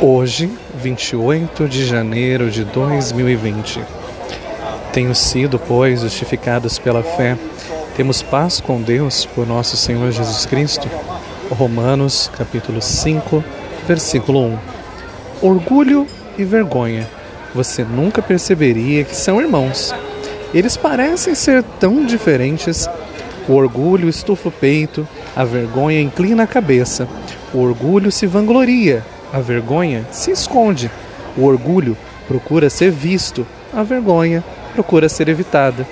Hoje, 28 de janeiro de 2020. Tenho sido, pois, justificados pela fé. Temos paz com Deus por nosso Senhor Jesus Cristo. Romanos, capítulo 5, versículo 1. Orgulho e vergonha. Você nunca perceberia que são irmãos. Eles parecem ser tão diferentes. O orgulho estufa o peito, a vergonha inclina a cabeça. O orgulho se vangloria, a vergonha se esconde. O orgulho procura ser visto, a vergonha procura ser evitada.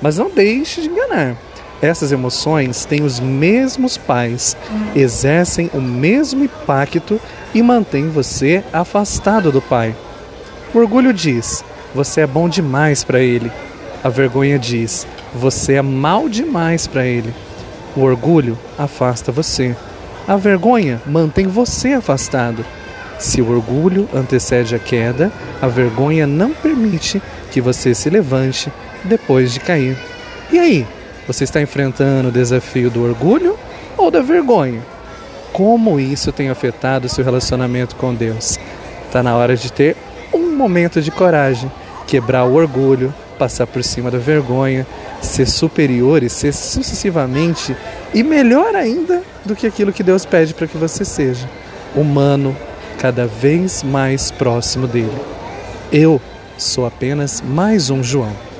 Mas não deixe de enganar. Essas emoções têm os mesmos pais, exercem o mesmo impacto e mantêm você afastado do pai. O orgulho diz: você é bom demais para ele. A vergonha diz: você é mal demais para ele. O orgulho afasta você. A vergonha mantém você afastado. Se o orgulho antecede a queda, a vergonha não permite que você se levante depois de cair. E aí, você está enfrentando o desafio do orgulho ou da vergonha? Como isso tem afetado seu relacionamento com Deus? Está na hora de ter um momento de coragem, quebrar o orgulho, passar por cima da vergonha, ser superior e ser sucessivamente e melhor ainda do que aquilo que Deus pede para que você seja. Humano, cada vez mais próximo dele. Eu sou apenas mais um João.